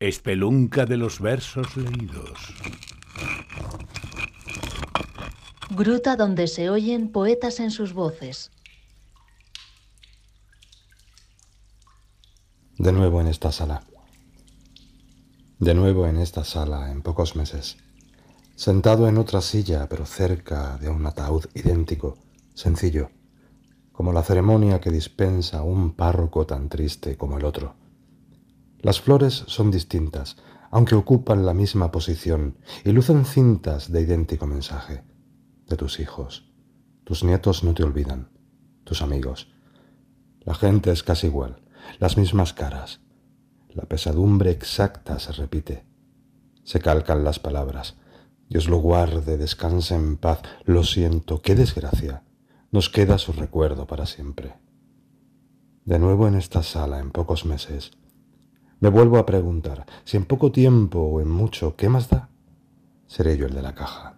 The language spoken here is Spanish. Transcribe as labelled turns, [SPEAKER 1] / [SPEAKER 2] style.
[SPEAKER 1] Espelunca de los versos leídos.
[SPEAKER 2] Gruta donde se oyen poetas en sus voces.
[SPEAKER 3] De nuevo en esta sala. De nuevo en esta sala en pocos meses. Sentado en otra silla, pero cerca de un ataúd idéntico, sencillo, como la ceremonia que dispensa un párroco tan triste como el otro. Las flores son distintas, aunque ocupan la misma posición y lucen cintas de idéntico mensaje. De tus hijos, tus nietos no te olvidan, tus amigos. La gente es casi igual, las mismas caras. La pesadumbre exacta se repite. Se calcan las palabras. Dios lo guarde, descanse en paz. Lo siento, qué desgracia. Nos queda su recuerdo para siempre. De nuevo en esta sala en pocos meses, me vuelvo a preguntar si en poco tiempo o en mucho, ¿qué más da? Seré yo el de la caja.